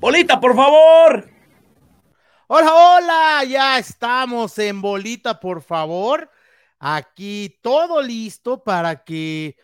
Bolita, por favor. Hola, hola, ya estamos en Bolita, por favor. Aquí todo listo para que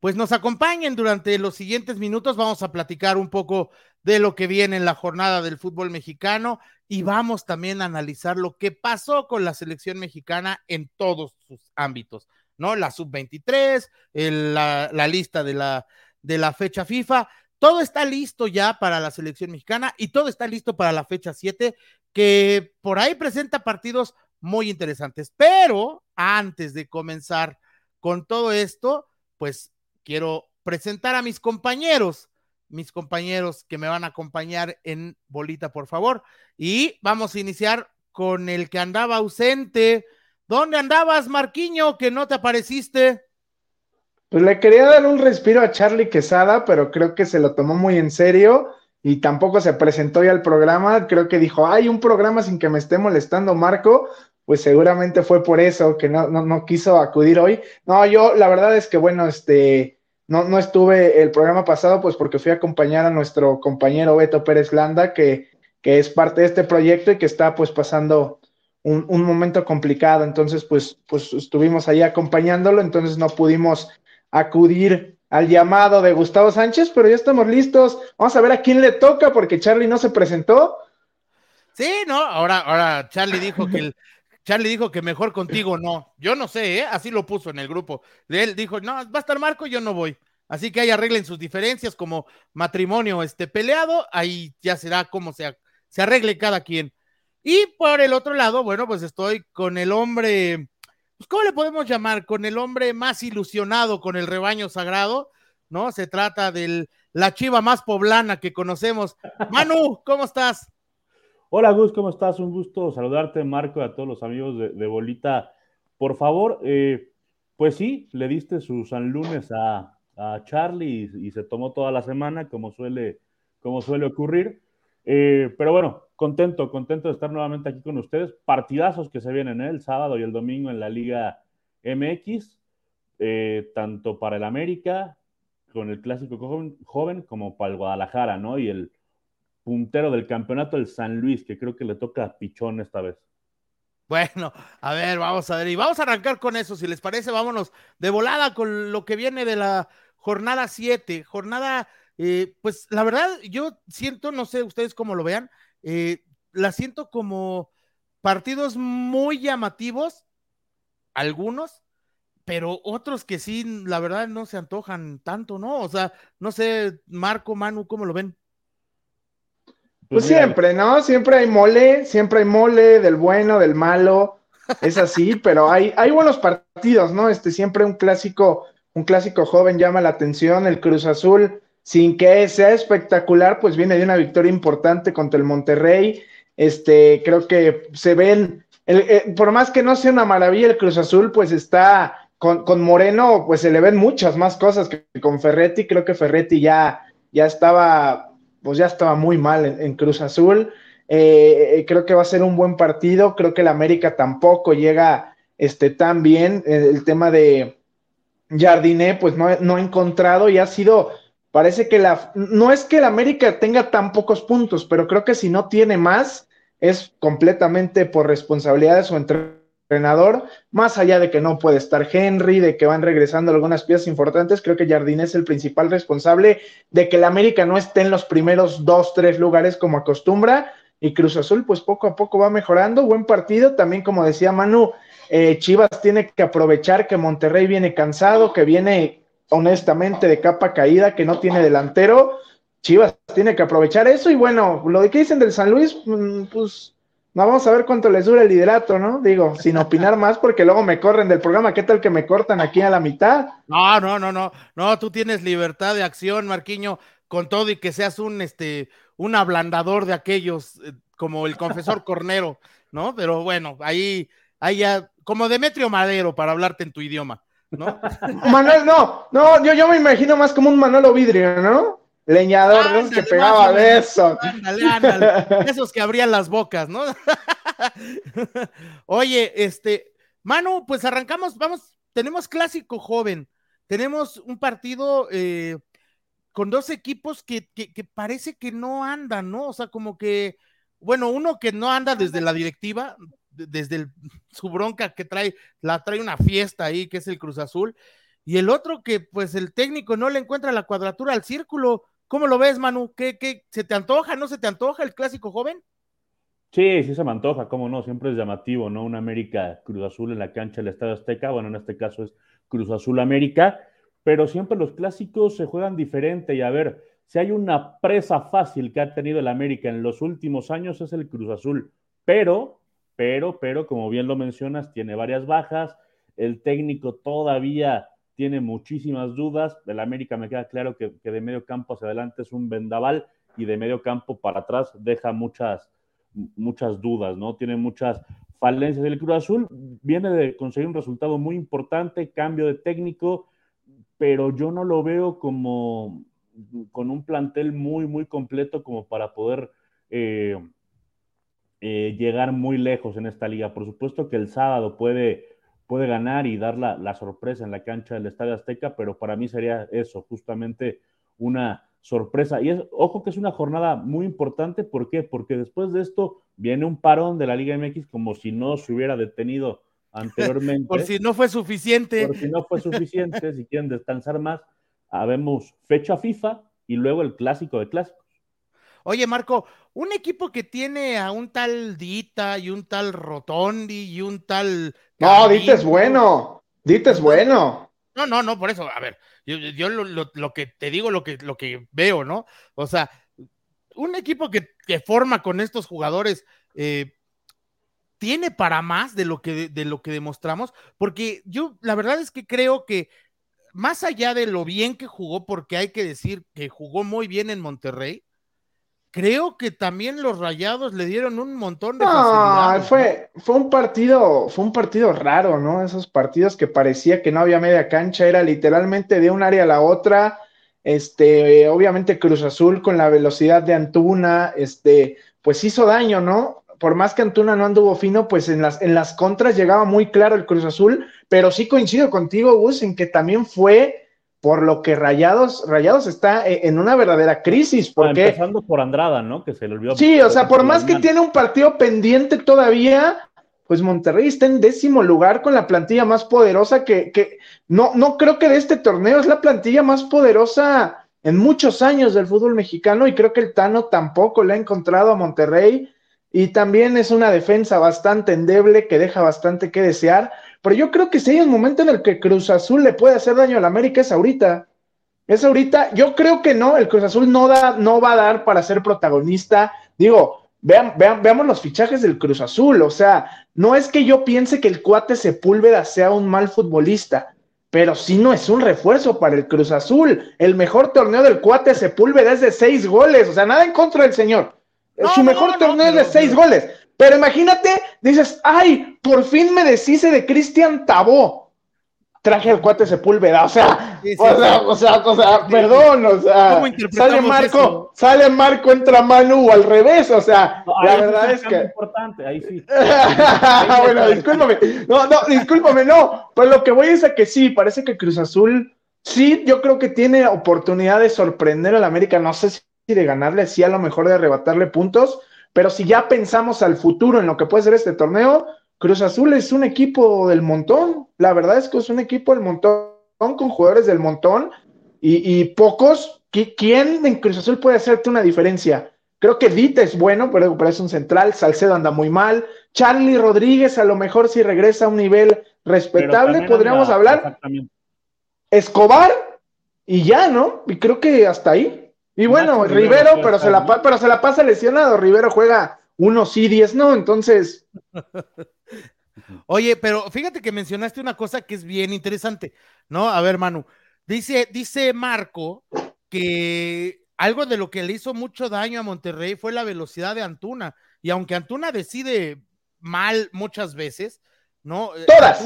pues nos acompañen durante los siguientes minutos. Vamos a platicar un poco de lo que viene en la jornada del fútbol mexicano y vamos también a analizar lo que pasó con la selección mexicana en todos sus ámbitos, ¿no? La sub-23, la, la, lista de la, de la fecha FIFA. Todo está listo ya para la selección mexicana y todo está listo para la fecha 7, que por ahí presenta partidos muy interesantes. Pero antes de comenzar con todo esto, pues quiero presentar a mis compañeros, mis compañeros que me van a acompañar en bolita, por favor. Y vamos a iniciar con el que andaba ausente. ¿Dónde andabas, Marquiño, que no te apareciste? Pues le quería dar un respiro a Charlie Quesada, pero creo que se lo tomó muy en serio y tampoco se presentó ya al programa. Creo que dijo, hay un programa sin que me esté molestando Marco. Pues seguramente fue por eso que no, no, no quiso acudir hoy. No, yo la verdad es que, bueno, este, no, no estuve el programa pasado, pues porque fui a acompañar a nuestro compañero Beto Pérez Landa, que, que es parte de este proyecto y que está pues pasando un, un momento complicado. Entonces, pues, pues estuvimos ahí acompañándolo, entonces no pudimos acudir al llamado de Gustavo Sánchez, pero ya estamos listos. Vamos a ver a quién le toca porque Charlie no se presentó. Sí, no, ahora, ahora Charlie dijo que el, Charlie dijo que mejor contigo no. Yo no sé, ¿eh? así lo puso en el grupo. Él dijo, no, va a estar Marco, yo no voy. Así que ahí arreglen sus diferencias como matrimonio este peleado, ahí ya será como se, se arregle cada quien. Y por el otro lado, bueno, pues estoy con el hombre pues, ¿cómo le podemos llamar? Con el hombre más ilusionado con el rebaño sagrado, ¿no? Se trata de la chiva más poblana que conocemos. Manu, ¿cómo estás? Hola Gus, ¿cómo estás? Un gusto saludarte, Marco, y a todos los amigos de, Bolita. Por favor, eh, pues sí, le diste su San Lunes a, Charlie y, se tomó toda la semana, como suele, como suele ocurrir. Eh, pero bueno, contento, contento de estar nuevamente aquí con ustedes. Partidazos que se vienen ¿eh? el sábado y el domingo en la Liga MX, eh, tanto para el América, con el clásico joven, como para el Guadalajara, ¿no? Y el puntero del campeonato, el San Luis, que creo que le toca a Pichón esta vez. Bueno, a ver, vamos a ver, y vamos a arrancar con eso, si les parece, vámonos de volada con lo que viene de la jornada 7, jornada eh, pues la verdad, yo siento, no sé ustedes cómo lo vean, eh, la siento como partidos muy llamativos, algunos, pero otros que sí, la verdad, no se antojan tanto, ¿no? O sea, no sé, Marco, Manu, ¿cómo lo ven? Pues, pues siempre, ¿no? Siempre hay mole, siempre hay mole del bueno, del malo, es así, pero hay, hay buenos partidos, ¿no? Este siempre un clásico, un clásico joven llama la atención, el Cruz Azul sin que sea espectacular, pues viene de una victoria importante contra el Monterrey. Este, creo que se ven, eh, por más que no sea una maravilla el Cruz Azul, pues está con, Moreno, pues se le ven muchas más cosas que con Ferretti. Creo que Ferretti ya, ya estaba, pues ya estaba muy mal en, Cruz Azul. Eh, eh, creo que va a ser un buen partido. Creo que el América tampoco llega este, tan bien. El, tema de Jardiné, pues no, no ha encontrado y ha sido parece que la, no es que el América tenga tan pocos puntos, pero creo que si no tiene más, es completamente por responsabilidad de su entrenador, más allá de que no puede estar Henry, de que van regresando algunas piezas importantes, creo que Jardín es el principal responsable de que el América no esté en los primeros dos, tres lugares como acostumbra, y Cruz Azul pues poco a poco va mejorando, buen partido, también como decía Manu, eh, Chivas tiene que aprovechar que Monterrey viene cansado, que viene honestamente de capa caída, que no tiene delantero. Chivas tiene que aprovechar eso y bueno, lo de que dicen del San Luis, mm, pues no vamos a ver cuánto les dura el liderato, ¿no? Digo, sin opinar más porque luego me corren del programa, ¿qué tal que me cortan aquí a la mitad? No, no, no, no, no, tú tienes libertad de acción, Marquiño, con todo y que seas un, este, un ablandador de aquellos, eh, como el confesor Cornero, ¿no? Pero bueno, ahí, ahí ya, como Demetrio Madero para hablarte en tu idioma. ¿No? Manuel, no, no, yo, yo me imagino más como un Manolo Vidrio, ¿no? Leñador, que pegaba besos. Esos que abrían las bocas, ¿no? Oye, este, Manu, pues arrancamos, vamos, tenemos clásico joven, tenemos un partido, eh, con dos equipos que, que, parece que no andan, ¿no? O sea, como que, bueno, uno que no anda desde la directiva, desde su bronca que trae, la trae una fiesta ahí, que es el Cruz Azul, y el otro que pues el técnico no le encuentra la cuadratura al círculo. ¿Cómo lo ves, Manu? ¿Qué, qué, se te antoja, no se te antoja el clásico joven? Sí, sí se me antoja, cómo no, siempre es llamativo, ¿no? Un América Cruz Azul en la cancha del Estadio Azteca, bueno, en este caso es Cruz Azul América, pero siempre los clásicos se juegan diferente y a ver, si hay una presa fácil que ha tenido el América en los últimos años es el Cruz Azul, pero, pero, pero, como bien lo mencionas, tiene varias bajas, el técnico todavía tiene muchísimas dudas, el América me queda claro que, de medio campo hacia adelante es un vendaval y de medio campo para atrás deja muchas, muchas dudas, ¿no? Tiene muchas falencias. El Cruz Azul viene de conseguir un resultado muy importante, cambio de técnico, pero yo no lo veo como con un plantel muy, muy completo como para poder eh, eh, llegar muy lejos en esta liga. Por supuesto que el sábado puede, puede ganar y dar la, la sorpresa en la cancha del Estadio Azteca, pero para mí sería eso, justamente una sorpresa. Y es, ojo que es una jornada muy importante, ¿por qué? Porque después de esto viene un parón de la Liga MX como si no se hubiera detenido anteriormente. Por si no fue suficiente. Por si no fue suficiente, si quieren descansar más, habemos fecha FIFA y luego el clásico de clásicos. Oye, Marco, un equipo que tiene a un tal Dita y un tal Rotondi y un tal. No, Dita es bueno. Dita es bueno. No, no, no, por eso, a ver, yo, lo, que te digo, lo que, lo que veo, ¿no? O sea, un equipo que, que forma con estos jugadores, eh, tiene para más de lo que, de lo que demostramos, porque yo la verdad es que creo que más allá de lo bien que jugó, porque hay que decir que jugó muy bien en Monterrey, creo que también los Rayados le dieron un montón de no, Fue, fue un partido, fue un partido raro, ¿no? Esos partidos que parecía que no había media cancha, era literalmente de un área a la otra. Este, obviamente Cruz Azul con la velocidad de Antuna, este, pues hizo daño, ¿no? por más que Antuna no anduvo fino, pues en las, en las contras llegaba muy claro el Cruz Azul, pero sí coincido contigo, Gus, en que también fue por lo que Rayados, Rayados está e, en una verdadera crisis. Ah, porque, empezando por Andrada, ¿no? Que se le olvidó. Sí, o sea, por más que tiene un partido pendiente todavía, pues Monterrey está en décimo lugar con la plantilla más poderosa que, que no, no creo que de este torneo es la plantilla más poderosa en muchos años del fútbol mexicano y creo que el Tano tampoco le ha encontrado a Monterrey y también es una defensa bastante endeble que deja bastante que desear. Pero yo creo que si hay un momento en el que Cruz Azul le puede hacer daño al América es ahorita. Es ahorita. Yo creo que no, el Cruz Azul no, da, no va a dar para ser protagonista. Digo, vean, vean, veamos los fichajes del Cruz Azul. O sea, no es que yo piense que el cuate Sepúlveda sea un mal futbolista, pero sí no es un refuerzo para el Cruz Azul. El mejor torneo del cuate Sepúlveda es de seis goles. O sea, nada en contra del señor su mejor torneo de seis goles. Pero imagínate, dices, ay, por fin me deshice de Cristian Tabó. Traje al cuate Sepúlveda, o sea, o, sea o sea, o sea, perdón, o sea, sale Marco, sale Marco, entra Manu o al revés, o sea, la verdad es, que. importante, ahí sí. bueno, discúlpame, no, no, discúlpame, no, pero lo que voy es a que sí, parece que Cruz Azul, sí, yo creo que tiene oportunidad de sorprender al América, no sé si de ganarle, sí a lo mejor de arrebatarle puntos, pero si ya pensamos al futuro en lo que puede ser este torneo, Cruz Azul es un equipo del montón, la verdad es que es un equipo del montón con jugadores del montón y, pocos, ¿quién en Cruz Azul puede hacerte una diferencia? Creo que Dita es bueno, pero parece un central, Salcedo anda muy mal, Charlie Rodríguez a lo mejor si regresa a un nivel respetable, podríamos hablar. Escobar y ya, ¿no? Y creo que hasta ahí. Y bueno, Rivero, pero, se la, pero se la pasa lesionado. Rivero juega uno sí, diez no, entonces. Oye, pero fíjate que mencionaste una cosa que es bien interesante, ¿no? A ver, Manu, dice, dice Marco que algo de lo que le hizo mucho daño a Monterrey fue la velocidad de Antuna. Y aunque Antuna decide mal muchas veces, ¿no? Eh, Todas.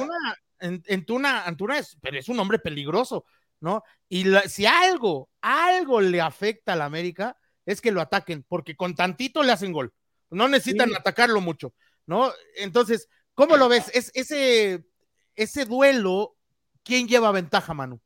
Antuna, Antuna, es, pero es un hombre peligroso. ¿No? Y si algo, algo le afecta a la América, es que lo ataquen, porque con tantito le hacen gol. No necesitan atacarlo mucho, ¿no? Entonces, ¿cómo lo ves? Es ese, ese duelo, ¿quién lleva ventaja, Manu?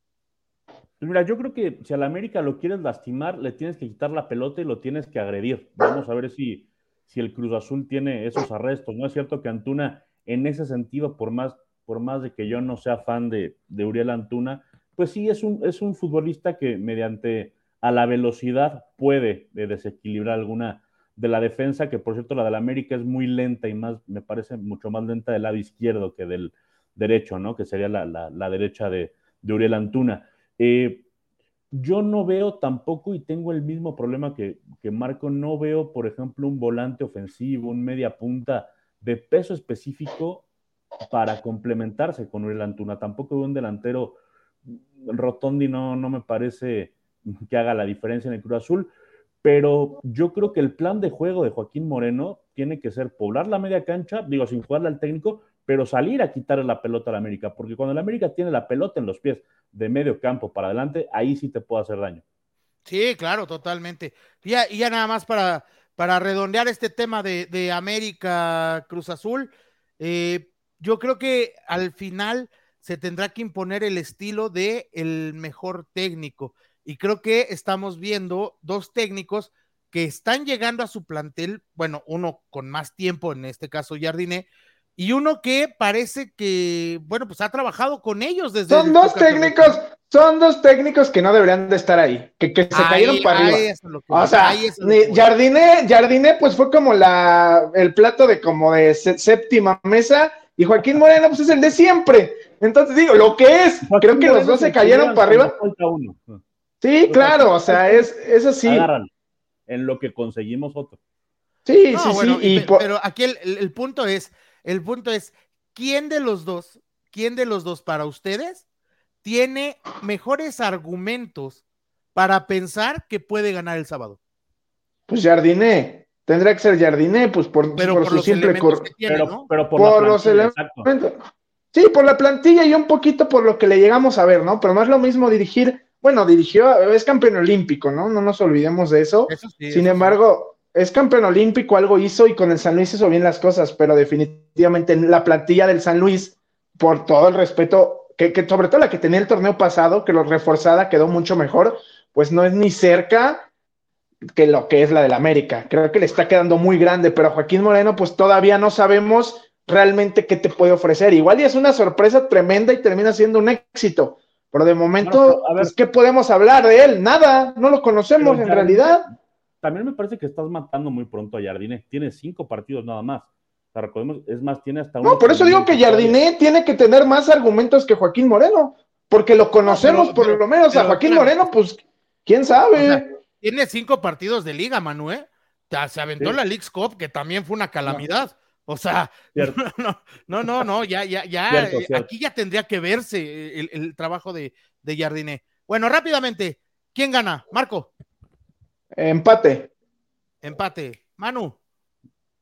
Pues mira, yo creo que si al América lo quieres lastimar, le tienes que quitar la pelota y lo tienes que agredir. Vamos a ver si, si el Cruz Azul tiene esos arrestos. No es cierto que Antuna, en ese sentido, por más, por más de que yo no sea fan de, de Uriel Antuna, pues sí es un, es un futbolista que mediante a la velocidad puede desequilibrar alguna de la defensa, que por cierto la del América es muy lenta y más, me parece mucho más lenta del lado izquierdo que del derecho, ¿no? Que sería la, la, derecha de, de, Uriel Antuna. Eh, yo no veo tampoco, y tengo el mismo problema que, que, Marco, no veo, por ejemplo, un volante ofensivo, un media punta de peso específico para complementarse con Uriel Antuna. Tampoco veo un delantero Rotondi, no, no me parece que haga la diferencia en el Cruz Azul, pero yo creo que el plan de juego de Joaquín Moreno tiene que ser poblar la media cancha, digo, sin jugarle al técnico, pero salir a quitarle la pelota a la América, porque cuando la América tiene la pelota en los pies de medio campo para adelante, ahí sí te puede hacer daño. Sí, claro, totalmente. Y ya, ya nada más para, para redondear este tema de, América Cruz Azul, eh, yo creo que al final se tendrá que imponer el estilo de el mejor técnico. Y creo que estamos viendo dos técnicos que están llegando a su plantel, bueno, uno con más tiempo, en este caso Jardiné, y uno que parece que, bueno, pues ha trabajado con ellos desde. Son dos técnicos, son dos técnicos que no deberían de estar ahí, que, se cayeron para arriba. o sea, Jardine, Jardine, pues fue como la, el plato de como de séptima mesa, y Joaquín Moreno, pues es el de siempre. Entonces digo, lo que es, creo que los dos se cayeron para arriba. Sí, claro, o sea, es, eso sí. en lo que conseguimos otro. Sí, sí, sí. Pero aquí el punto es el punto es, ¿quién de los dos, quién de los dos para ustedes tiene mejores argumentos para pensar que puede ganar el sábado? Pues Jardiné. Tendrá que ser Jardiné, pues por, por, su simple cor... pero, pero, por, los elementos. Sí, por la plantilla y un poquito por lo que le llegamos a ver, ¿no? Pero no es lo mismo dirigir, bueno, dirigió, es campeón olímpico, ¿no? No nos olvidemos de eso. Sin embargo, es campeón olímpico, algo hizo y con el San Luis hizo bien las cosas, pero definitivamente la plantilla del San Luis, por todo el respeto, que, sobre todo la que tenía el torneo pasado, que lo reforzada quedó mucho mejor, pues no es ni cerca que lo que es la del América. Creo que le está quedando muy grande, pero Joaquín Moreno, pues todavía no sabemos realmente qué te puede ofrecer. Igual y es una sorpresa tremenda y termina siendo un éxito. Pero de momento, pues, ¿qué podemos hablar de él? Nada, no lo conocemos en realidad también me parece que estás matando muy pronto a Jardiné. Tiene cinco partidos nada más. O recordemos, es más, tiene hasta No, por eso digo que Jardiné tiene que tener más argumentos que Joaquín Moreno, porque lo conocemos por lo menos a Joaquín Moreno, pues, quién sabe. tiene cinco partidos de liga, Manuel. Se aventó la League's Cup, que también fue una calamidad. O sea, no, no, no, ya, ya, ya, aquí ya tendría que verse el, trabajo de, de Jardiné. Bueno, rápidamente, ¿quién gana? Marco. Empate. Empate. Manu.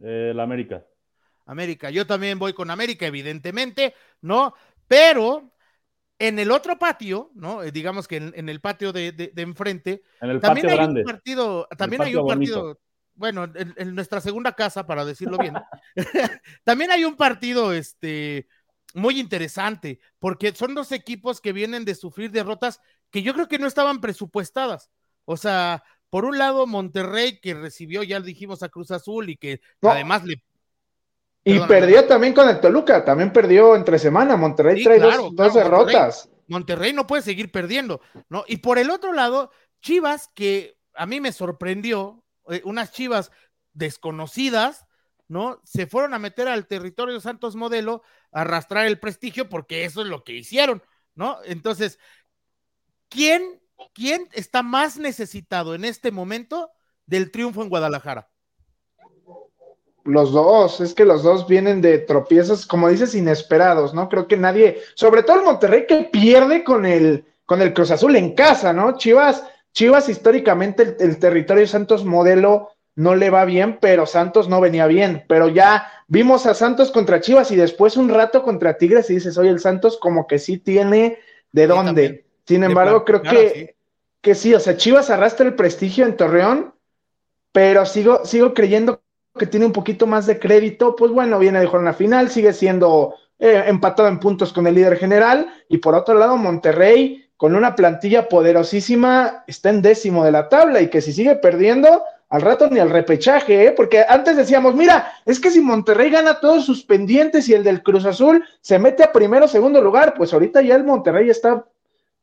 El América. América. Yo también voy con América, evidentemente, ¿no? Pero en el otro patio, ¿no? Eh, digamos que en, el patio de, enfrente, en el también hay un partido, también hay un partido, bueno, en, nuestra segunda casa, para decirlo bien, también hay un partido, este, muy interesante, porque son dos equipos que vienen de sufrir derrotas que yo creo que no estaban presupuestadas. O sea, por un lado, Monterrey, que recibió, ya dijimos, a Cruz Azul y que además le. Y perdió también con el Toluca, también perdió entre semana. Monterrey trae dos, derrotas. Monterrey, no puede seguir perdiendo, ¿no? Y por el otro lado, Chivas, que a mí me sorprendió, eh, unas Chivas desconocidas, ¿no? Se fueron a meter al territorio Santos Modelo, a arrastrar el prestigio, porque eso es lo que hicieron, ¿no? Entonces, ¿quién ¿quién está más necesitado en este momento del triunfo en Guadalajara? Los dos, es que los dos vienen de tropiezos, como dices, inesperados, ¿no? Creo que nadie, sobre todo el Monterrey que pierde con el, con el Cruz Azul en casa, ¿no? Chivas, Chivas históricamente el, el territorio Santos modelo no le va bien, pero Santos no venía bien. Pero ya vimos a Santos contra Chivas y después un rato contra Tigres y dices, oye, el Santos como que sí tiene de dónde. Sin embargo, creo que, que sí, o sea, Chivas arrastra el prestigio en Torreón, pero sigo, sigo creyendo que tiene un poquito más de crédito. Pues bueno, viene de jornada final, sigue siendo eh, empatado en puntos con el líder general. Y por otro lado, Monterrey, con una plantilla poderosísima, está en décimo de la tabla y que si sigue perdiendo, al rato ni al repechaje, ¿eh? porque antes decíamos, mira, es que si Monterrey gana todos sus pendientes y el del Cruz Azul se mete a primero segundo lugar, pues ahorita ya el Monterrey está,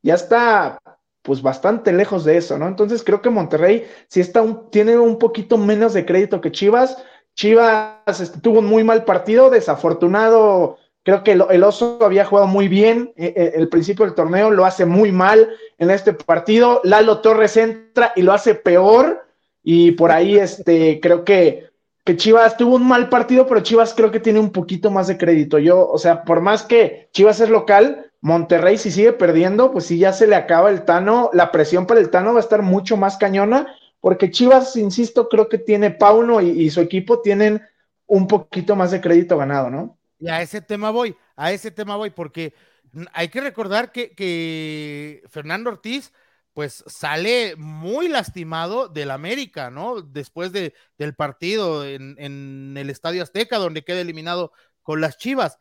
ya está pues bastante lejos de eso, ¿no? Entonces creo que Monterrey sí está un, tiene un poquito menos de crédito que Chivas. Chivas este, tuvo un muy mal partido, desafortunado. Creo que el, oso había jugado muy bien eh, eh, el principio del torneo, lo hace muy mal en este partido. Lalo Torres entra y lo hace peor. Y por ahí, este, creo que, que Chivas tuvo un mal partido, pero Chivas creo que tiene un poquito más de crédito. Yo, o sea, por más que Chivas es local, Monterrey si sigue perdiendo, pues si ya se le acaba el Tano, la presión para el Tano va a estar mucho más cañona, porque Chivas, insisto, creo que tiene Pauno y, su equipo tienen un poquito más de crédito ganado, ¿no? Y a ese tema voy, a ese tema voy, porque hay que recordar que, Fernando Ortiz pues sale muy lastimado del América, ¿no? Después de, del partido en, en, el Estadio Azteca, donde queda eliminado con las Chivas.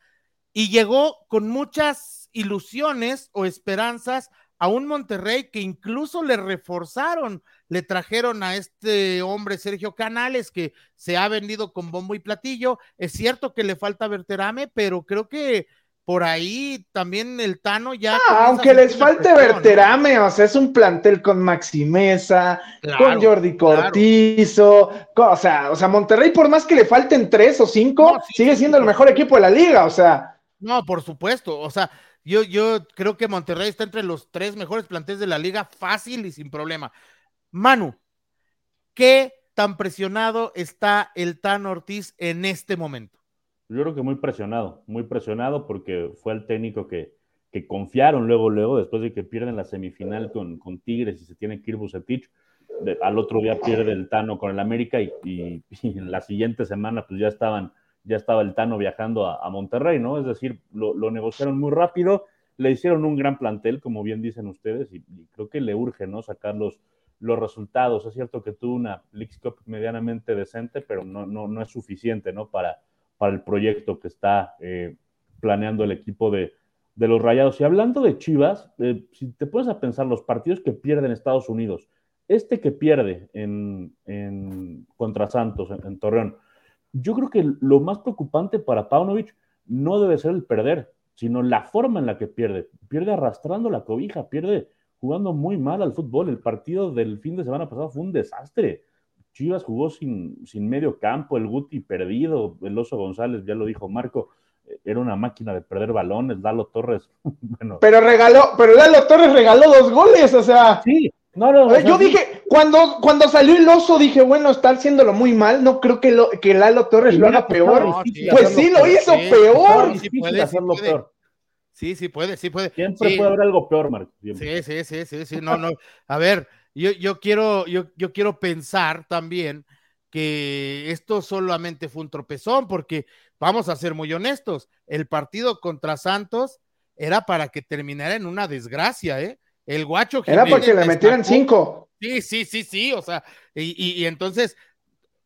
Y llegó con muchas ilusiones o esperanzas a un Monterrey que incluso le reforzaron, le trajeron a este hombre Sergio Canales que se ha vendido con bombo y platillo. Es cierto que le falta Verterame, pero creo que por ahí también el Tano ya. Ah, aunque les falte Verterame, o sea, es un plantel con Maximeza, con Jordi Cortizo, o, sea, o sea, Monterrey, por más que le falten tres o cinco, sigue siendo el mejor equipo de la liga, o sea. No, por supuesto, o sea, yo, yo creo que Monterrey está entre los tres mejores planteles de la liga, fácil y sin problema. Manu, ¿qué tan presionado está el Tano Ortiz en este momento? Yo creo que muy presionado, muy presionado porque fue el técnico que, confiaron luego, luego, después de que pierden la semifinal con, Tigres y se tiene que ir Bucetich. al otro día pierde el Tano con el América y, y, en la siguiente semana pues ya estaban, ya estaba el Tano viajando a, Monterrey, ¿no? Es decir, lo, negociaron muy rápido, le hicieron un gran plantel, como bien dicen ustedes, y, creo que le urge, ¿no? Sacar los, los resultados. Es cierto que tuvo una League Cup medianamente decente, pero no, no, no es suficiente, ¿no? Para, para el proyecto que está eh, planeando el equipo de, los Rayados. Y hablando de Chivas, eh, si te pones a pensar los partidos que pierden Estados Unidos, este que pierde en, contra Santos, en, Torreón, yo creo que lo más preocupante para Paunovic no debe ser el perder, sino la forma en la que pierde. Pierde arrastrando la cobija, pierde jugando muy mal al fútbol. El partido del fin de semana pasado fue un desastre. Chivas jugó sin, sin medio campo, el Guti perdido, el Oso González, ya lo dijo Marco, eh, era una máquina de perder balones, Lalo Torres, bueno. Pero regaló, pero Lalo Torres regaló dos goles, o sea. Sí, no, no. yo dije, cuando, cuando salió el oso, dije, bueno, está haciéndolo muy mal, no creo que, lo, que Lalo Torres lo haga peor. pues sí, lo hizo peor. Sí, puede, hacerlo peor. Sí, sí puede, sí puede. Siempre puede haber algo peor, Marco. Sí, sí, sí, sí, sí, no, no. A ver, yo, yo, quiero, yo, yo quiero pensar también que esto solamente fue un tropezón, porque vamos a ser muy honestos, el partido contra Santos era para que terminara en una desgracia, ¿eh? El guacho Era porque le metieran cinco. Sí, sí, sí, sí, o sea, y, y, entonces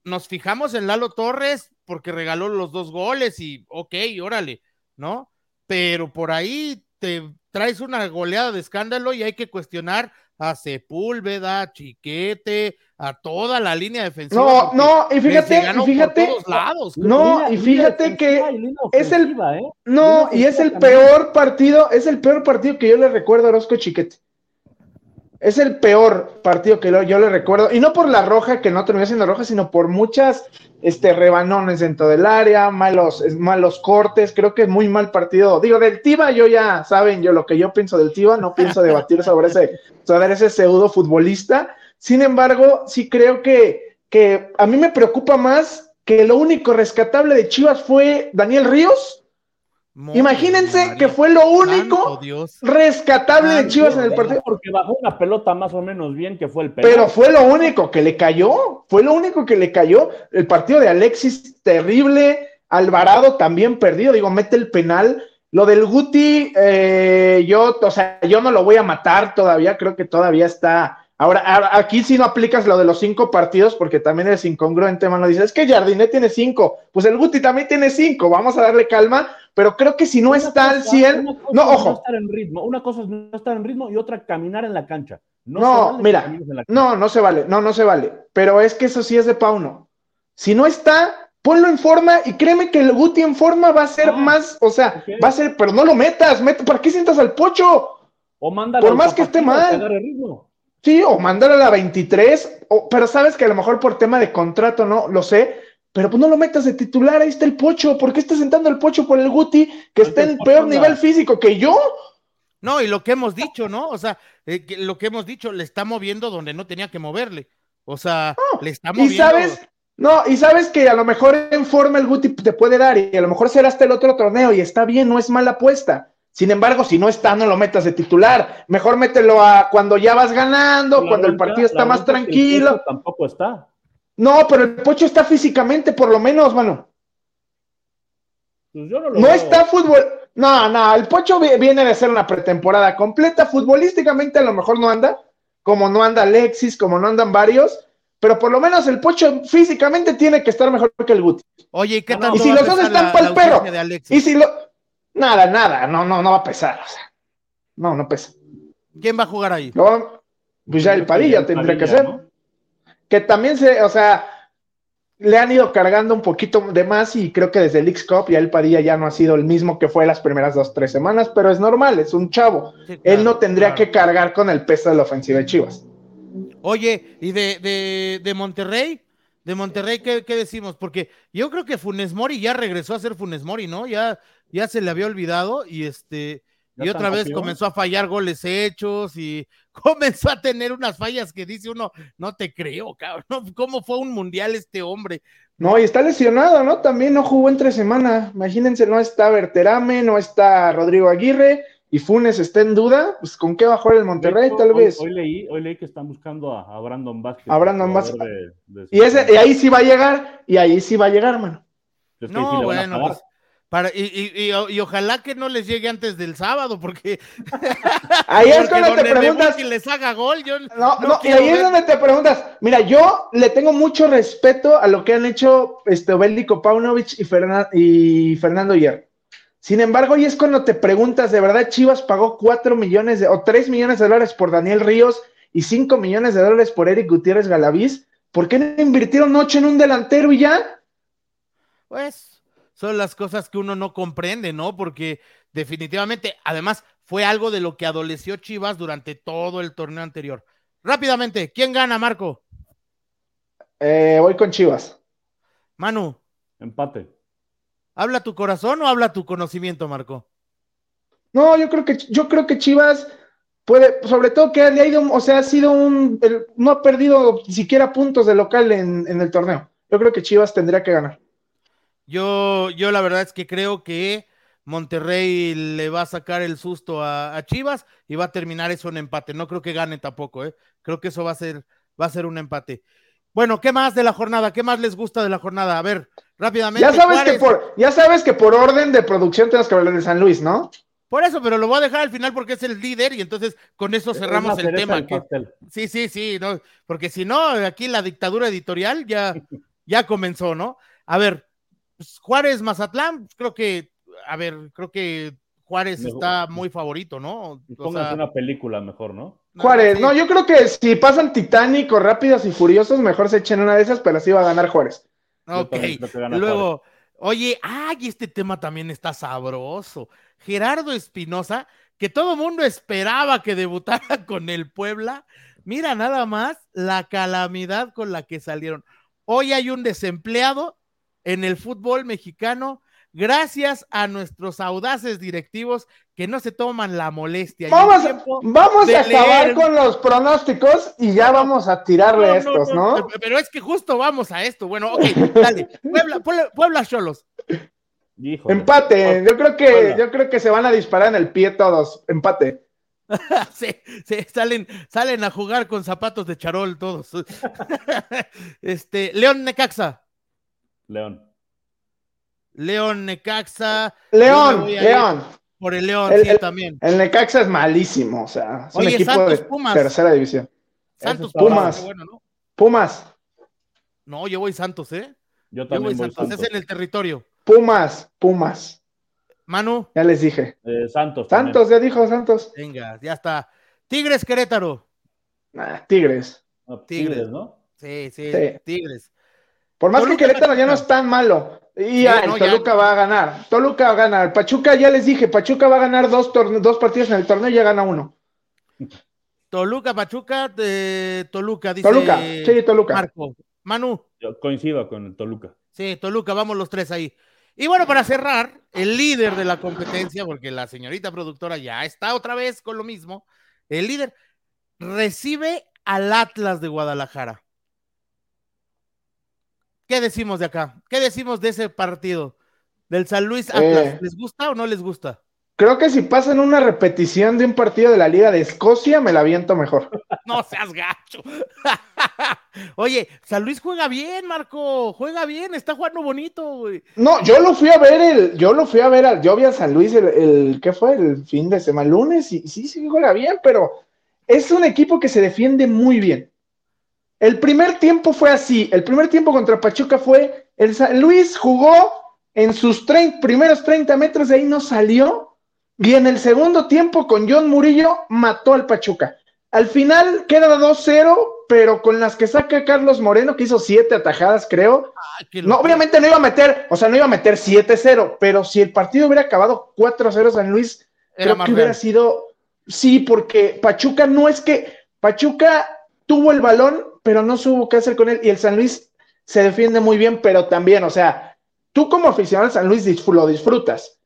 nos fijamos en Lalo Torres porque regaló los dos goles y ok, órale, ¿no? Pero por ahí te traes una goleada de escándalo y hay que cuestionar a Sepúlveda, Chiquete, a toda la línea defensiva. No, no, y fíjate, y fíjate, lados, no, y fíjate que es el, ¿eh? no, y es el peor partido, es el peor partido que yo le recuerdo a Orozco Chiquete. Es el peor partido que yo le recuerdo, y no por la roja, que no terminó siendo roja, sino por muchas este, rebanones dentro del área, malos, malos cortes, creo que es muy mal partido. Digo, del Tiva, yo ya saben yo lo que yo pienso del Tiva, no pienso debatir sobre ese, sobre ese pseudo futbolista. Sin embargo, sí creo que, que a mí me preocupa más que lo único rescatable de Chivas fue Daniel Ríos Imagínense que fue lo único rescatable de Chivas en el partido. Porque bajó una pelota más o menos bien, que fue el Pero fue lo único que le cayó. Fue lo único que le cayó. El partido de Alexis, terrible. Alvarado también perdido. Digo, mete el penal. Lo del Guti, eh, yo, o sea, yo no lo voy a matar todavía. Creo que todavía está Ahora, aquí sí no aplicas lo de los cinco partidos porque también es incongruente, mano. Dices, es que Jardinet tiene cinco, pues el Guti también tiene cinco, vamos a darle calma, pero creo que si no está al 100, no, ojo. No estar en ritmo. Una cosa es no estar en ritmo y otra caminar en la cancha. No, mira, no, no se vale, no, no se vale, pero es que eso sí es de Pauno. Si no está, ponlo en forma y créeme que el Guti en forma va a ser ah, más, o sea, va a ser, pero no lo metas, ¿para qué sientas al pocho? O mándalo Por más que esté mal. Sí, o mándalo a la 23, pero sabes que a lo mejor por tema de contrato, no, lo sé, pero pues no lo metas de titular, ahí está el pocho, ¿por qué estás sentando el pocho por el Guti que está en peor nivel físico que yo? No, y lo que hemos dicho, ¿no? O sea, eh, lo que hemos dicho, le está moviendo donde no tenía que moverle. O sea, le está moviendo. Y sabes, no, y sabes que a lo mejor en forma el Guti te puede dar, y a lo mejor será hasta el otro torneo, y está bien, no es mala apuesta. Sin embargo, si no está, no lo metas de titular. Mejor mételo a cuando ya vas ganando, cuando el partido está más tranquilo. Tampoco está. No, pero el Pocho está físicamente, por lo menos, mano. Pues no, está fútbol. No, no, el Pocho viene de ser una pretemporada completa. Futbolísticamente a lo mejor no anda, como no anda Alexis, como no andan varios, pero por lo menos el Pocho físicamente tiene que estar mejor que el Guti. Oye, ¿y qué tal? Y si los dos están para el perro. Y si lo Nada, nada, no, no, no va a pesar. O sea, no, no pesa. ¿Quién va a jugar ahí? No, pues ya el Padilla tendría que ser. Que también se, o sea, le han ido cargando un poquito de más y creo que desde el X-Cup ya el Padilla ya no ha sido el mismo que fue las primeras dos, tres semanas, pero es normal, es un chavo. Él no tendría que cargar con el peso de la ofensiva de Chivas. Oye, ¿y de, de, de Monterrey? De Monterrey, ¿qué, ¿qué, decimos? Porque yo creo que Funes Mori ya regresó a ser Funes Mori, ¿no? Ya ya se le había olvidado y este y otra vez comenzó a fallar goles hechos y comenzó a tener unas fallas que dice uno, no te creo, cabrón, ¿cómo fue un mundial este hombre? No, y está lesionado, ¿no? También no jugó entre semana. Imagínense, no está Berterame, no está Rodrigo Aguirre y Funes está en duda. Pues con qué va a jugar el Monterrey, tal vez. Hoy leí, hoy leí que están buscando a, Brandon Vázquez. A Brandon Vázquez. y, ese, y ahí sí va a llegar, y ahí sí va a llegar, mano. no, bueno, pues, para, y, y, y, ojalá que no les llegue antes del sábado, porque ahí es cuando te preguntas que les haga gol. Yo no, no, y ahí es donde te preguntas. Mira, yo le tengo mucho respeto a lo que han hecho este Obélico Paunovic y, y Fernando Hierro. Sin embargo, ahí es cuando te preguntas, ¿de verdad Chivas pagó cuatro millones de, o tres millones de dólares por Daniel Ríos y cinco millones de dólares por Eric Gutiérrez Galaviz? ¿Por qué no invirtieron ocho en un delantero y ya? Pues son las cosas que uno no comprende, ¿no? Porque definitivamente, además, fue algo de lo que adoleció Chivas durante todo el torneo anterior. Rápidamente, ¿quién gana, Marco? Eh, voy con Chivas. Manu. Empate. ¿Habla tu corazón o habla tu conocimiento, Marco? No, yo creo que, yo creo que Chivas puede, sobre todo que le ha ido, o sea, ha sido un, no ha perdido ni siquiera puntos de local en, en el torneo. Yo creo que Chivas tendría que ganar. Yo, yo la verdad es que creo que Monterrey le va a sacar el susto a, Chivas y va a terminar eso en empate. No creo que gane tampoco, ¿eh? Creo que eso va a ser, va a ser un empate. Bueno, ¿qué más de la jornada? ¿Qué más les gusta de la jornada? A ver, rápidamente. Ya sabes, que por, ya sabes que por orden de producción tenemos que hablar de San Luis, ¿no? Por eso, pero lo voy a dejar al final porque es el líder y entonces con eso cerramos el tema. sí, sí, sí, no, porque si no, aquí la dictadura editorial ya, ya comenzó, ¿no? A ver, pues, Juárez Mazatlán, pues, creo que, a ver, creo que Juárez está muy favorito, ¿no? Pónganse una película mejor, ¿no? Juárez, no, yo creo que si pasan Titanic o Rápidos y Furiosos, mejor se echen una de esas, pero así va a ganar Juárez. Ok, luego, oye, ay, este tema también está sabroso. Gerardo Espinosa, que todo mundo esperaba que debutara con el Puebla, mira nada más la calamidad con la que salieron. Hoy hay un desempleado en el fútbol mexicano gracias a nuestros audaces directivos que no se toman la molestia. Vamos, vamos a acabar con los pronósticos y ya vamos a tirarle estos, no, Pero es que justo vamos a esto. Bueno, ok, dale. Puebla, Cholos. Empate. Yo creo que, yo creo que se van a disparar en el pie todos. Empate. sí, salen, salen a jugar con zapatos de charol todos. este, León Necaxa. León. León, Necaxa. León, León. Por el León, sí, también. El Necaxa es malísimo, o sea, es un equipo de tercera división. Santos Pumas. ¿no? Pumas. No, yo voy Santos, ¿eh? Yo también voy Santos. Es en el territorio. Pumas, Pumas. Manu. Ya les dije. Eh, Santos. Santos, ya dijo Santos. Venga, ya está. Tigres Querétaro. tigres. tigres. ¿no? Sí, sí, Tigres. Por más que Querétaro ya no es tan malo. Y Toluca va a ganar. Toluca va a ganar. Pachuca, ya les dije, Pachuca va a ganar dos, dos partidos en el torneo y ya gana uno. Toluca, Pachuca, de Toluca, dice Toluca, sí, Toluca. Marco. Manu. Yo coincido con Toluca. Sí, Toluca, vamos los tres ahí. Y bueno, para cerrar, el líder de la competencia, porque la señorita productora ya está otra vez con lo mismo, el líder recibe al Atlas de Guadalajara. ¿Qué decimos de acá? ¿Qué decimos de ese partido? Del San Luis Atlas. Eh. ¿Les gusta o no les gusta? Creo que si pasan una repetición de un partido de la Liga de Escocia, me la aviento mejor. No seas gacho. Oye, San Luis juega bien, Marco. Juega bien, está jugando bonito, güey. No, yo lo fui a ver el, yo lo fui a ver yo vi a San Luis el, el ¿qué fue? El fin de semana, lunes, y sí, sí juega bien, pero es un equipo que se defiende muy bien. El primer tiempo fue así. El primer tiempo contra Pachuca fue. El San Luis jugó en sus primeros 30 metros, de ahí no salió. Y en el segundo tiempo, con John Murillo, mató al Pachuca. Al final queda 2-0, pero con las que saca Carlos Moreno, que hizo siete atajadas, creo. no, obviamente no iba a meter, o sea, no iba a meter 7-0, pero si el partido hubiera acabado 4-0 San Luis, creo que hubiera sido Sí, porque Pachuca no es que Pachuca tuvo el balón, pero no supo qué hacer con él y el San Luis se defiende muy bien, pero también, o sea, tú como aficionado al San Luis lo disfrutas,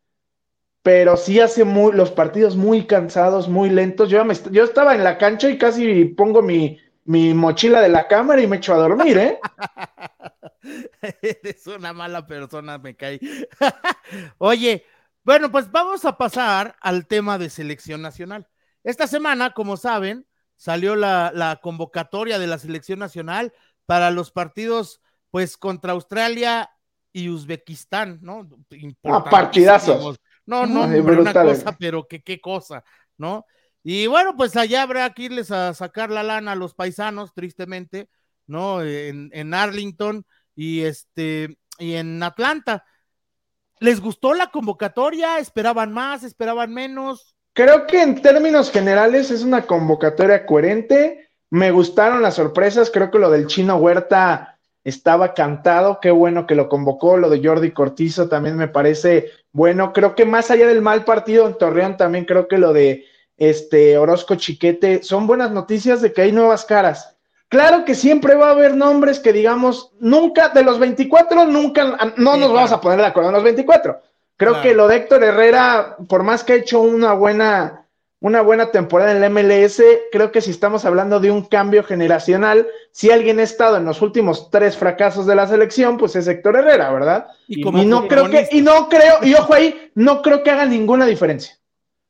pero sí hace muy, los partidos muy cansados, muy lentos. Yo, yo estaba en la cancha y casi pongo mi, mi mochila de la cámara y me echo a dormir, ¿eh? Eres una mala persona, me cae. Oye, bueno, pues vamos a pasar al tema de selección nacional. Esta semana, como saben, salió la, convocatoria de la selección nacional para los partidos, pues, contra Australia y Uzbekistán, ¿no? Ah, partidazos. No, no, no una cosa, pero que qué cosa, ¿no? Y bueno, pues allá habrá que irles a sacar la lana a los paisanos, tristemente, ¿no? En, en Arlington y este y en Atlanta. ¿Les gustó la convocatoria? ¿Esperaban más? ¿Esperaban menos? Creo que en términos generales es una convocatoria coherente. Me gustaron las sorpresas. Creo que lo del chino Huerta estaba cantado. Qué bueno que lo convocó. Lo de Jordi Cortizo también me parece bueno. Creo que más allá del mal partido en Torreón, también creo que lo de este Orozco Chiquete son buenas noticias de que hay nuevas caras. Claro que siempre va a haber nombres que digamos, nunca, de los 24, nunca, no nos vamos a poner de acuerdo en los 24 Creo que lo de Héctor Herrera, por más que ha hecho una buena, una buena temporada en el MLS, creo que si estamos hablando de un cambio generacional, si alguien ha estado en los últimos tres fracasos de la selección, pues es Héctor Herrera, ¿verdad? Y, no creo que, y no creo, y ojo ahí, no creo que haga ninguna diferencia.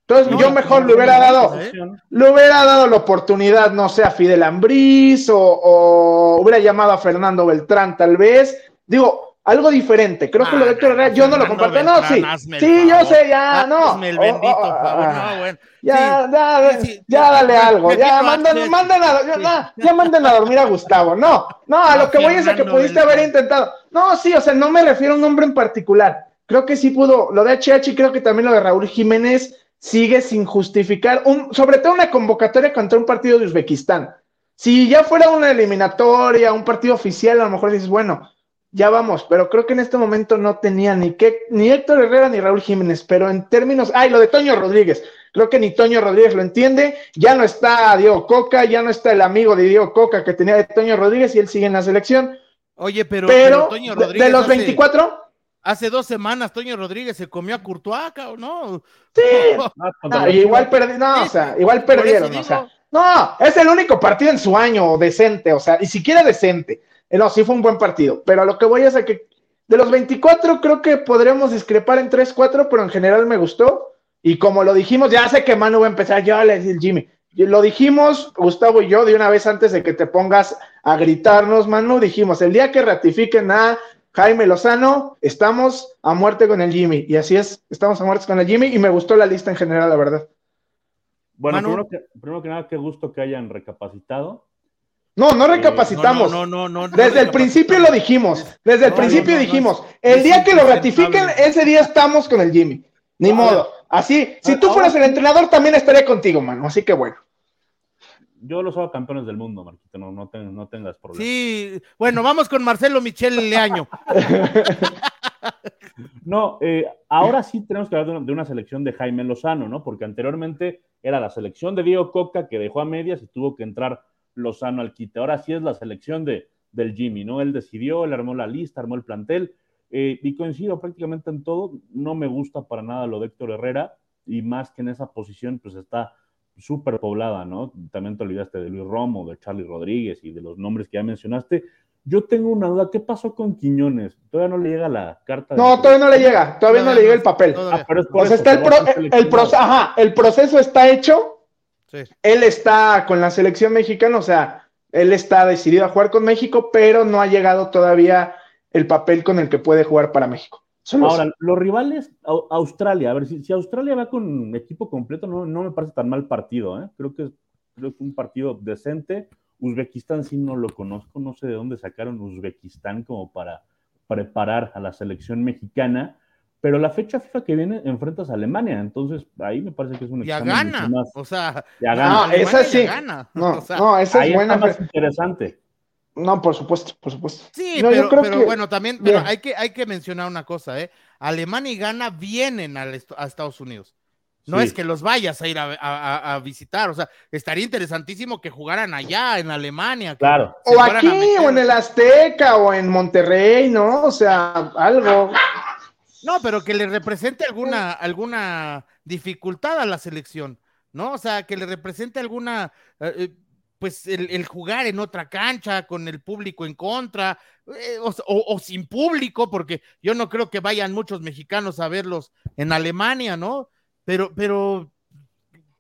Entonces, yo mejor le hubiera dado, ¿eh? le hubiera dado la oportunidad, no sé, a Fidel Ambriz o, o hubiera llamado a Fernando Beltrán, tal vez. Digo, algo diferente. Creo que lo de Héctor Herrera, yo no lo comparto. No, sí. Sí, yo sé, ya, no. El bendito, oh, oh, favor. No, bueno. Ya, ya, ya dale algo. Ya, manden, manden a, ya, ya manden a dormir a Gustavo. No, no, a lo que voy es a que pudiste haber intentado. No, sí, o sea, no me refiero a un nombre en particular. Creo que sí pudo. Lo de HH y creo que también lo de Raúl Jiménez sigue sin justificar, un, sobre todo una convocatoria contra un partido de Uzbekistán. Si ya fuera una eliminatoria, un partido oficial, a lo mejor dices, bueno, ya vamos, pero creo que en este momento no tenía ni que, ni Héctor Herrera ni Raúl Jiménez, pero en términos, ay, lo de Toño Rodríguez, creo que ni Toño Rodríguez lo entiende, ya no está Diego Coca, ya no está el amigo de Diego Coca que tenía de Toño Rodríguez y él sigue en la selección. Oye, pero, pero, Toño Rodríguez de, los 24 hace dos semanas Toño Rodríguez se comió a Courtois, ¿no? Sí, ah, igual perdieron, no, o sea, igual perdieron, o sea, no, es el único partido en su año decente, o sea, ni siquiera decente. Eh, no, sí fue un buen partido, pero a lo que voy es a que de los 24 creo que podríamos discrepar en 3, 4, pero en general me gustó. Y como lo dijimos, ya sé que Manu va a empezar, yo le decir Jimmy. Lo dijimos, Gustavo y yo, de una vez antes de que te pongas a gritarnos, Manu, dijimos, el día que ratifiquen a Jaime Lozano, estamos a muerte con el Jimmy. Y así es, estamos a muerte con el Jimmy y me gustó la lista en general, la verdad. Bueno, primero que, primero que nada, qué gusto que hayan recapacitado No, no recapacitamos. No, no, no, Desde el principio lo dijimos. Desde el principio dijimos. el día que lo ratifiquen, ese día estamos con el Jimmy. Ni modo. Así, si tú fueras el entrenador, también estaría contigo, mano. Así que bueno. Yo los hago campeones del mundo, Marquito, no, no, no tengas problemas. Sí, bueno, vamos con Marcelo Michel Leaño. no, eh, ahora sí tenemos que hablar de una, selección de Jaime Lozano, ¿no? Porque anteriormente era la selección de Diego Coca que dejó a medias y tuvo que entrar Lozano al quite. Ahora sí es la selección de, del Jimmy, ¿no? Él decidió, él armó la lista, armó el plantel eh, y coincido prácticamente en todo. No me gusta para nada lo de Héctor Herrera y más que en esa posición, pues está súper poblada, ¿no? También te olvidaste de Luis Romo, de Charlie Rodríguez y de los nombres que ya mencionaste. Yo tengo una duda, ¿qué pasó con Quiñones? Todavía no le llega la carta. No, todavía no le llega, todavía no, le llega el papel. Ah, o sea, está el, el, proceso, ajá, el proceso está hecho. Sí. Él está con la selección mexicana, o sea, él está decidido a jugar con México, pero no ha llegado todavía el papel con el que puede jugar para México. Ahora, los rivales, Australia, a ver, si, si, Australia va con equipo completo, no, no me parece tan mal partido, ¿eh? Creo que, creo que es un partido decente. Uzbekistán sí no lo conozco, no sé de dónde sacaron Uzbekistán como para preparar a la selección mexicana, pero la fecha FIFA que viene enfrentas a Alemania, entonces ahí me parece que es un ya gana, más, o sea, ya gana. No, esa sí, gana. No, no, esa es buena. más interesante. No, por supuesto, por supuesto. Sí, pero, pero bueno, también, pero hay que, hay que mencionar una cosa, ¿eh? Alemania y Ghana vienen a, Estados Unidos. No es que los vayas a ir a, visitar, o sea, estaría interesantísimo que jugaran allá en Alemania. Claro. O aquí, o en el Azteca, o en Monterrey, ¿no? O sea, algo. No, pero que le represente alguna, alguna dificultad a la selección, ¿no? O sea, que le represente alguna, eh, eh, pues el, jugar en otra cancha con el público en contra eh, o, sin público, porque yo no creo que vayan muchos mexicanos a verlos en Alemania, ¿no? Pero, pero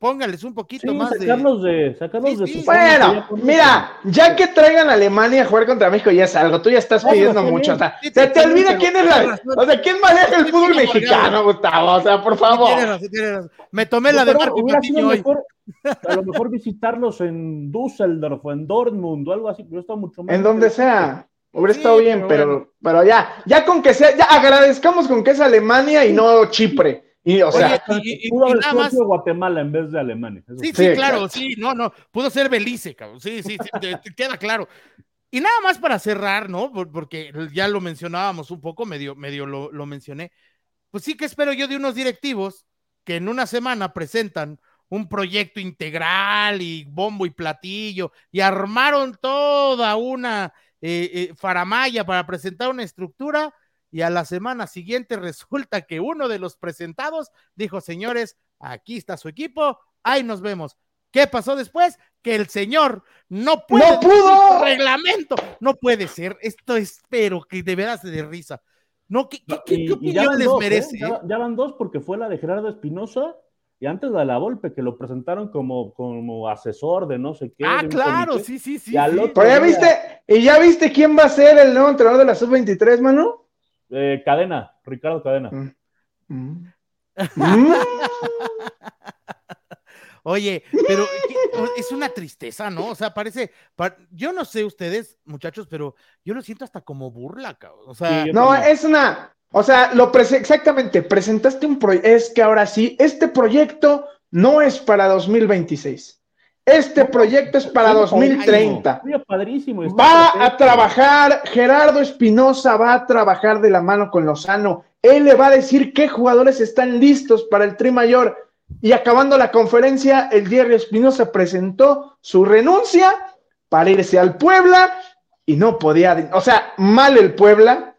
póngales un poquito más sacarlos de, sacarlos de su Bueno, mira, ya que traigan a Alemania a jugar contra México ya es algo, tú ya estás pidiendo mucho, o sea, se te olvida quién es la, o sea, quién maneja el fútbol mexicano, Gustavo, o sea, por favor. Me tomé la de Marco Patiño hoy. A lo mejor visitarlos en Düsseldorf o en Dortmund o algo así, pero está mucho más. En donde sea. Hubiera estado bien, pero, pero, ya, ya con que sea, ya agradezcamos con que es Alemania y no Chipre. Y, o sea, y, pudo haber sido Guatemala en vez de Alemania. Sí, sí, claro, sí, no, no, pudo ser Belice, cabrón. Sí, sí, te, queda claro. Y nada más para cerrar, ¿no? Porque ya lo mencionábamos un poco, medio, medio lo, lo mencioné. Pues sí que espero yo de unos directivos que en una semana presentan un proyecto integral y bombo y platillo y armaron toda una eh, eh, faramaya para presentar una estructura y a la semana siguiente resulta que uno de los presentados dijo, señores, aquí está su equipo, ahí nos vemos. ¿Qué pasó después? Que el señor no puede. ¡No pudo! Reglamento. No puede ser. Esto espero que de veras de risa. No, ¿qué, opinión les ¿eh? merece? Ya, van dos porque fue la de Gerardo Espinosa y antes de la Volpe, que lo presentaron como, como asesor de no sé qué. Ah, claro, sí, sí, sí. Pero ya viste, ¿y ya viste quién va a ser el nuevo entrenador de la Sub-23, mano? Eh, cadena, Ricardo Cadena. Mm. Mm. Oye, pero es una tristeza, ¿no? O sea, parece, yo no sé ustedes, muchachos, pero yo lo siento hasta como burla, cabrón. O sea, no, es una, o sea, lo exactamente, presentaste un proyecto, es que ahora sí, este proyecto no es para 2026. Este proyecto es para 2030. Va a trabajar, Gerardo Espinosa va a trabajar de la mano con Lozano. Él le va a decir qué jugadores están listos para el Tri Mayor. Y acabando la conferencia, el Jerry Espinosa presentó su renuncia para irse al Puebla y no podía, o sea, mal el Puebla,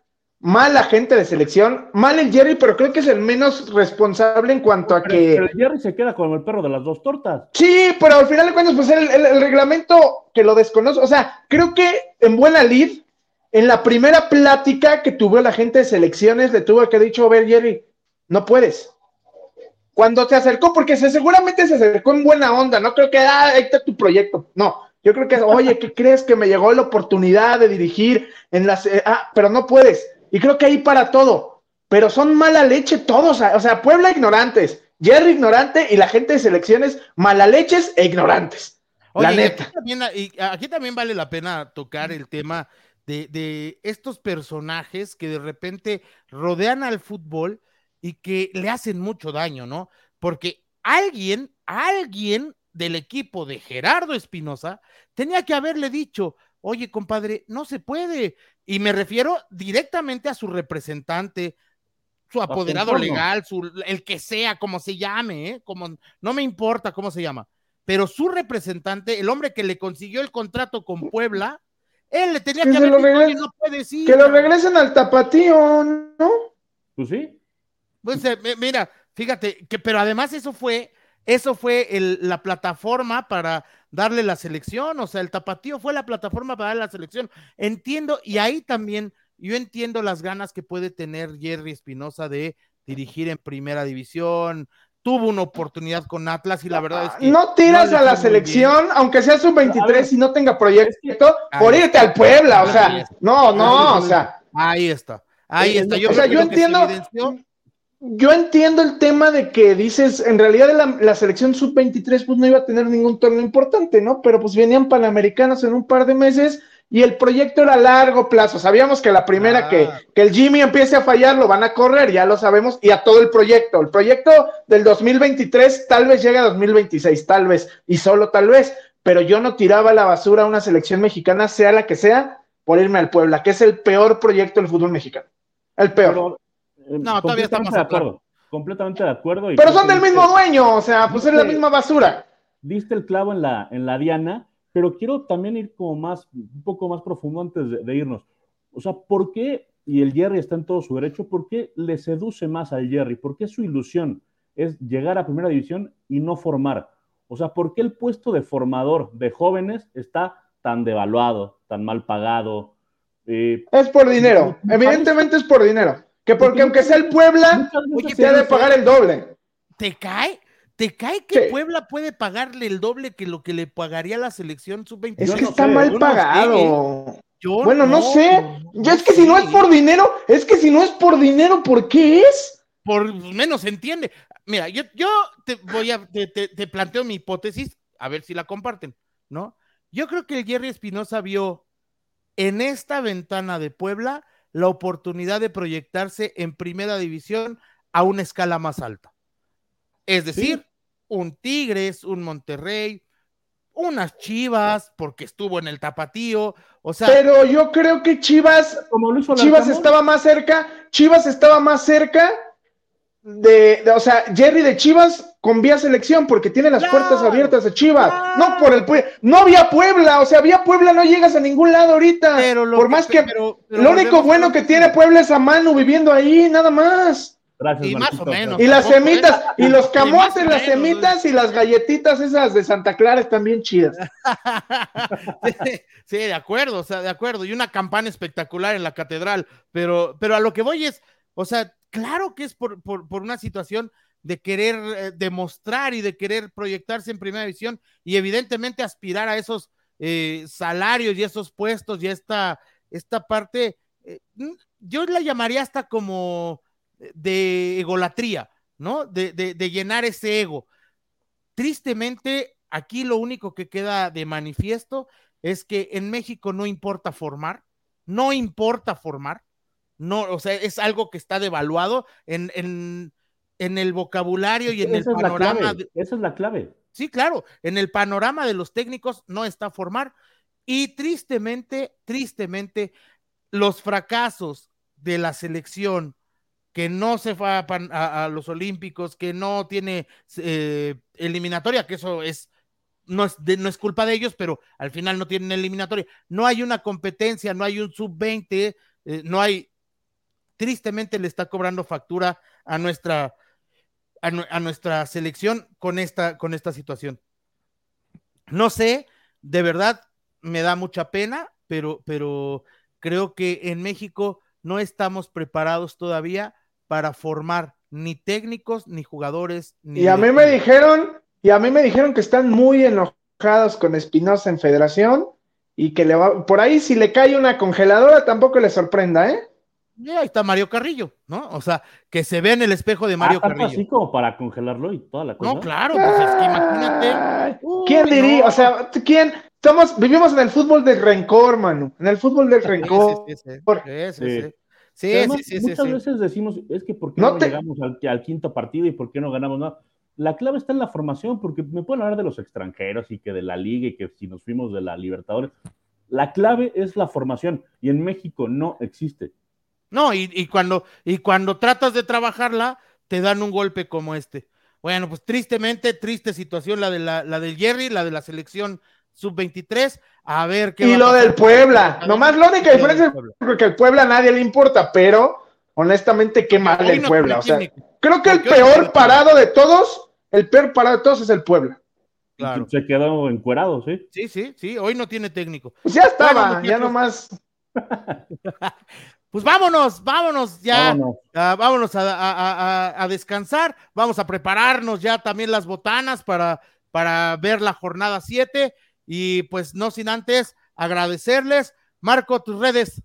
mal la gente de selección, mal el Jerry, pero creo que es el menos responsable en cuanto a que. Pero el Jerry se queda con el perro de las dos tortas. Sí, pero al final de cuentas, pues el, el, reglamento que lo desconoce, o sea, creo que en buena lid, en la primera plática que tuvo la gente de selecciones, le tuvo que dicho, a ver, Jerry, no puedes. Cuando se acercó, porque se, seguramente se acercó en buena onda, no creo que, ah, ahí está tu proyecto. No, yo creo que, oye, ¿qué crees que me llegó la oportunidad de dirigir en las. Eh, ah, pero no puedes y creo que ahí para todo. Pero son mala leche todos. O sea, Puebla ignorantes, Jerry ignorante y la gente de selecciones mala leches e ignorantes. Oye, la neta. Aquí también, vale la pena tocar el tema de, de, estos personajes que de repente rodean al fútbol y que le hacen mucho daño, ¿no? Porque alguien, alguien del equipo de Gerardo Espinosa tenía que haberle dicho, oye, compadre, no se puede. Y me refiero directamente a su representante, su apoderado legal, su, el que sea, como se llame, ¿eh? como, no me importa cómo se llama, pero su representante, el hombre que le consiguió el contrato con Puebla, él le tenía que, haber dicho, no puede decir. Que lo regresen al tapatío, ¿no? Pues sí. Pues eh, mira, fíjate, que, pero además eso fue, eso fue la plataforma para darle la selección, o sea, el tapatío fue la plataforma para darle la selección. Entiendo, y ahí también yo entiendo las ganas que puede tener Jerry Espinosa de dirigir en primera división. Tuvo una oportunidad con Atlas y la verdad es que. No tiras a la selección, aunque sea sub-23 y no tenga proyecto, por irte al Puebla, o sea, no, no, o sea. Ahí está, ahí está. Yo o sea, yo entiendo yo entiendo el tema de que dices, en realidad la, selección sub-23 pues no iba a tener ningún torneo importante, ¿no? Pero pues venían panamericanos en un par de meses y el proyecto era a largo plazo. Sabíamos que la primera que, ah. que, el Jimmy empiece a fallar lo van a correr, ya lo sabemos, y a todo el proyecto. El proyecto del 2023 tal vez llegue a 2026, tal vez, y solo tal vez, pero yo no tiraba la basura a una selección mexicana, sea la que sea, por irme al Puebla, que es el peor proyecto del fútbol mexicano. El peor. No, todavía estamos de acuerdo. Completamente de acuerdo. Pero son del mismo dueño, o sea, pues es la misma basura. Diste el clavo en la, en la diana, pero quiero también ir como más, un poco más profundo antes de, irnos. O sea, ¿por qué, y el Jerry está en todo su derecho, por qué le seduce más al Jerry? ¿Por qué su ilusión es llegar a primera división y no formar? O sea, ¿por qué el puesto de formador de jóvenes está tan devaluado, tan mal pagado? Eh, es por dinero, evidentemente es por dinero. Que porque aunque sea el Puebla, te ha de pagar el doble. ¿Te cae? ¿Te cae que Puebla puede pagarle el doble que lo que le pagaría la selección sub-20? Es que está mal pagado. bueno, no, sé. Ya es que si no es por dinero, es que si no es por dinero, ¿por qué es? Por menos se entiende. Mira, yo, yo te voy a, te, te, planteo mi hipótesis, a ver si la comparten, ¿no? Yo creo que el Jerry Espinosa vio en esta ventana de Puebla la oportunidad de proyectarse en primera división a una escala más alta. Es decir, un Tigres, un Monterrey, unas Chivas, porque estuvo en el tapatío, o sea. Pero yo creo que Chivas, como Chivas estaba más cerca, Chivas estaba más cerca de, o sea, Jerry de Chivas con vía selección porque tiene las puertas abiertas de Chivas. No por el no había Puebla, o sea, había Puebla no llegas a ningún lado ahorita. por más que, lo único bueno que tiene Puebla es a Manu viviendo ahí, nada más. Gracias, y más o menos. Y las semitas, y los camotes, las semitas y las galletitas esas de Santa Clara están bien chidas. sí, de acuerdo, o sea, de acuerdo. Y una campana espectacular en la catedral. Pero, pero a lo que voy es, o sea, claro que es por, una situación de querer eh, demostrar y de querer proyectarse en primera división y evidentemente aspirar a esos eh, salarios y esos puestos y esta, esta parte, eh, yo la llamaría hasta como de egolatría, ¿no? De, de, llenar ese ego. Tristemente, aquí lo único que queda de manifiesto es que en México no importa formar, no importa formar, no, o sea, es algo que está devaluado en, en el vocabulario y en el panorama. esa es la clave. Sí, claro, en el panorama de los técnicos no está formar. Y tristemente, tristemente, los fracasos de la selección que no se fue a, los Olímpicos, que no tiene eh, eliminatoria, que eso es no es, no es culpa de ellos, pero al final no tienen eliminatoria. No hay una competencia, no hay un sub-20, eh, no hay tristemente le está cobrando factura a nuestra, a, nuestra selección con esta, con esta situación. No sé, de verdad me da mucha pena, pero, pero creo que en México no estamos preparados todavía para formar ni técnicos ni jugadores. Ni y a mí me dijeron, y a mí me dijeron que están muy enojados con Espinosa en Federación y que le va, por ahí si le cae una congeladora tampoco le sorprenda, ¿eh? Y ahí está Mario Carrillo, ¿no? O sea, que se ve en el espejo de Mario Ah, Carrillo. así como para congelarlo y toda la cosa. No, claro, pues es que imagínate. Uy, ¿Quién diría? no. O sea, ¿quién? Estamos, vivimos en el fútbol del rencor, Manu. En el fútbol del rencor. Sí, sí, sí. Sí, sí, Sí. sí. Sí, Que además, sí, sí, sí, muchas veces decimos, es que ¿por qué No no, te- llegamos al, al quinto partido y por qué no ganamos nada? La clave está en la formación, porque me pueden hablar de los extranjeros y que de la liga y que si nos fuimos de la Libertadores. La clave es la formación y en México no existe. No, y, y cuando, y cuando tratas de trabajarla, te dan un golpe como este. Bueno, pues tristemente, triste situación la de la, la del Jerry, la de la selección sub-23. A ver qué Y va a lo del Puebla. Nomás la única Lo del diferencia Puebla. es que el Puebla a nadie le importa, pero honestamente, qué mal Hoy el no Puebla. O sea, creo que el peor parado de todos, el peor parado de todos es el Puebla. claro. Se quedó encuerado, ¿sí? Sí, sí, sí, hoy no tiene técnico. Pues ya estaba, Bueno, ya nomás. Pues vámonos, vámonos ya. Vámonos. Ah, vámonos a, a- a- a descansar, vamos a prepararnos ya también las botanas para, para ver la jornada 7 y pues no sin antes agradecerles. Marco, tus redes.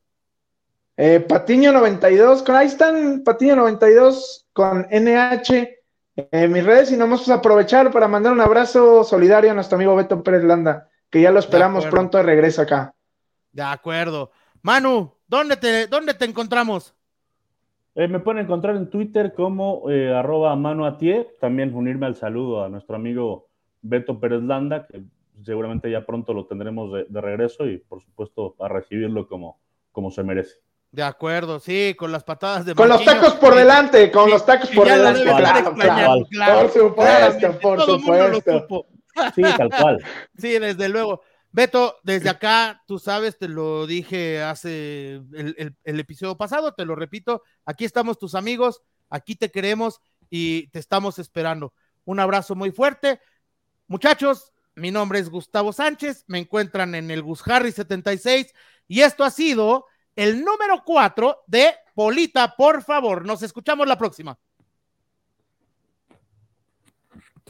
Eh, Patiño 92, con, ahí están Patiño 92 con NH en mis redes y nos vamos a aprovechar para mandar un abrazo solidario a nuestro amigo Beto Pérez Landa, que ya lo esperamos pronto de regreso acá. De acuerdo. Manu, ¿dónde te, dónde te encontramos? Eh, me pueden encontrar en Twitter como eh, arroba manuatie. También unirme al saludo a nuestro amigo Beto Pérez Landa, que seguramente ya pronto lo tendremos de, de regreso y por supuesto a recibirlo como, como se merece. De acuerdo, sí, con las patadas de Con los tacos por delante, con los tacos por delante. Claro, claro. claro. Por supuesto, por todo mundo lo supuesto. supo. Sí, tal cual. Sí, desde luego. Beto, desde acá, tú sabes, te lo dije hace el, episodio pasado, te lo repito, aquí estamos tus amigos, aquí te queremos y te estamos esperando. Un abrazo muy fuerte. Muchachos, mi nombre es Gustavo Sánchez, me encuentran en el Gus Harry 76 y esto ha sido el número 4 de Polita, por favor. Nos escuchamos la próxima.